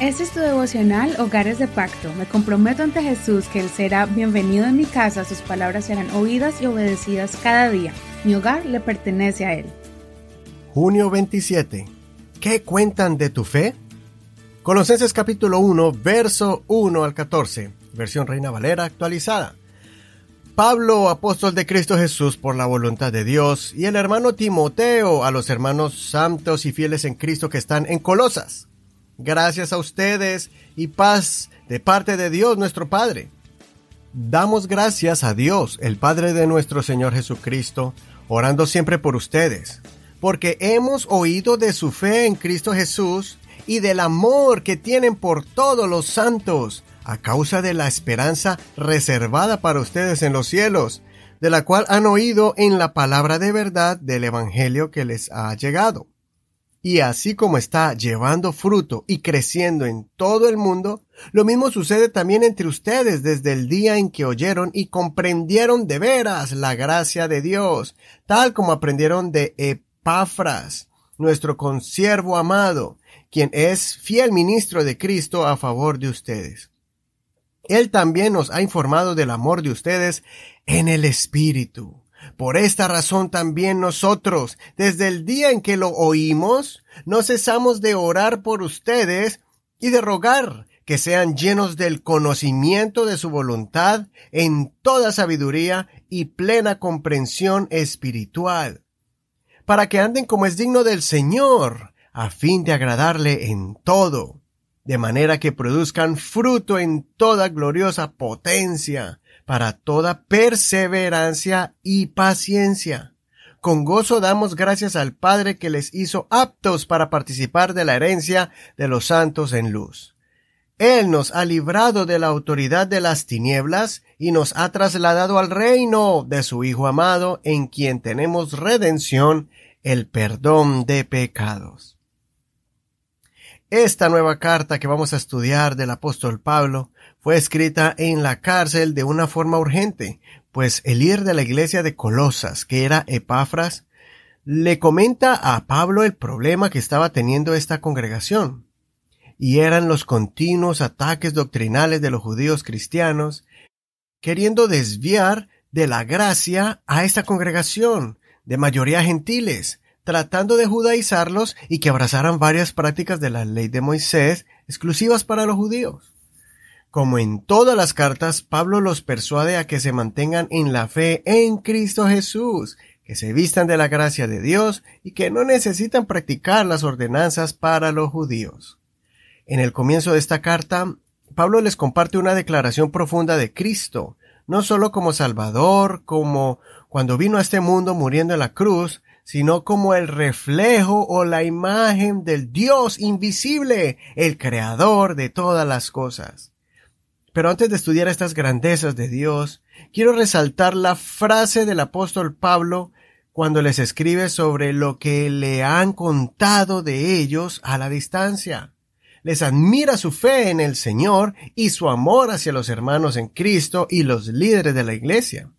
Este es tu devocional Hogares de Pacto. Me comprometo ante Jesús que Él será bienvenido en mi casa, sus palabras serán oídas y obedecidas cada día. Mi hogar le pertenece a Él. Junio 27. ¿Qué cuentan de tu fe? Colosenses capítulo 1, verso 1 al 14, versión Reina Valera actualizada. Pablo, apóstol de Cristo Jesús por la voluntad de Dios, y el hermano Timoteo a los hermanos santos y fieles en Cristo que están en Colosas. Gracias a ustedes y paz de parte de Dios nuestro Padre. Damos gracias a Dios, el Padre de nuestro Señor Jesucristo, orando siempre por ustedes, porque hemos oído de su fe en Cristo Jesús y del amor que tienen por todos los santos, a causa de la esperanza reservada para ustedes en los cielos, de la cual han oído en la palabra de verdad del Evangelio que les ha llegado. Y así como está llevando fruto y creciendo en todo el mundo, lo mismo sucede también entre ustedes desde el día en que oyeron y comprendieron de veras la gracia de Dios, tal como aprendieron de Epafras, nuestro consiervo amado, quien es fiel ministro de Cristo a favor de ustedes. Él también nos ha informado del amor de ustedes en el Espíritu. Por esta razón también nosotros, desde el día en que lo oímos, no cesamos de orar por ustedes y de rogar que sean llenos del conocimiento de su voluntad en toda sabiduría y plena comprensión espiritual, para que anden como es digno del Señor, a fin de agradarle en todo, de manera que produzcan fruto en toda gloriosa potencia, para toda perseverancia y paciencia. Con gozo damos gracias al Padre que les hizo aptos para participar de la herencia de los santos en luz. Él nos ha librado de la autoridad de las tinieblas y nos ha trasladado al reino de su Hijo amado, en quien tenemos redención, el perdón de pecados. Esta nueva carta que vamos a estudiar del apóstol Pablo fue escrita en la cárcel de una forma urgente, pues el líder de la iglesia de Colosas, que era Epafras, le comenta a Pablo el problema que estaba teniendo esta congregación, y eran los continuos ataques doctrinales de los judíos cristianos, queriendo desviar de la gracia a esta congregación, de mayoría gentiles, tratando de judaizarlos y que abrazaran varias prácticas de la ley de Moisés exclusivas para los judíos. Como en todas las cartas, Pablo los persuade a que se mantengan en la fe en Cristo Jesús, que se vistan de la gracia de Dios y que no necesitan practicar las ordenanzas para los judíos. En el comienzo de esta carta, Pablo les comparte una declaración profunda de Cristo, no solo como Salvador, como cuando vino a este mundo muriendo en la cruz, sino como el reflejo o la imagen del Dios invisible, el creador de todas las cosas. Pero antes de estudiar estas grandezas de Dios, quiero resaltar la frase del apóstol Pablo cuando les escribe sobre lo que le han contado de ellos a la distancia. Les admira su fe en el Señor y su amor hacia los hermanos en Cristo y los líderes de la iglesia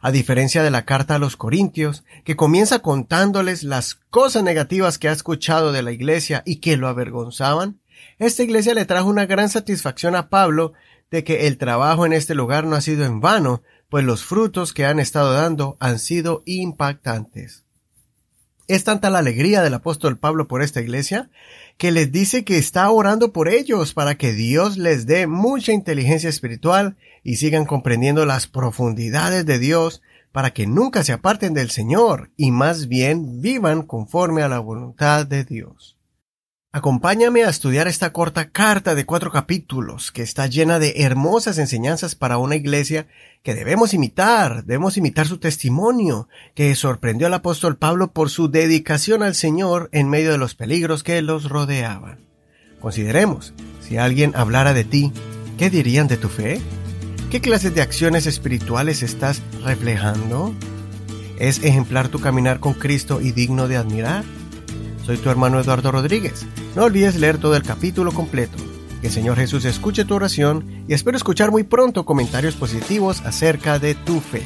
a diferencia de la carta a los Corintios, que comienza contándoles las cosas negativas que ha escuchado de la iglesia y que lo avergonzaban, esta iglesia le trajo una gran satisfacción a Pablo de que el trabajo en este lugar no ha sido en vano, pues los frutos que han estado dando han sido impactantes. Es tanta la alegría del apóstol Pablo por esta iglesia que les dice que está orando por ellos para que Dios les dé mucha inteligencia espiritual y sigan comprendiendo las profundidades de Dios para que nunca se aparten del Señor y más bien vivan conforme a la voluntad de Dios. Acompáñame a estudiar esta corta carta de cuatro capítulos que está llena de hermosas enseñanzas para una iglesia que debemos imitar, debemos imitar su testimonio, que sorprendió al apóstol Pablo por su dedicación al Señor en medio de los peligros que los rodeaban. Consideremos, si alguien hablara de ti, ¿qué dirían de tu fe? ¿Qué clases de acciones espirituales estás reflejando? ¿Es ejemplar tu caminar con Cristo y digno de admirar? Soy tu hermano Eduardo Rodríguez. No olvides leer todo el capítulo completo. Que el Señor Jesús escuche tu oración y espero escuchar muy pronto comentarios positivos acerca de tu fe.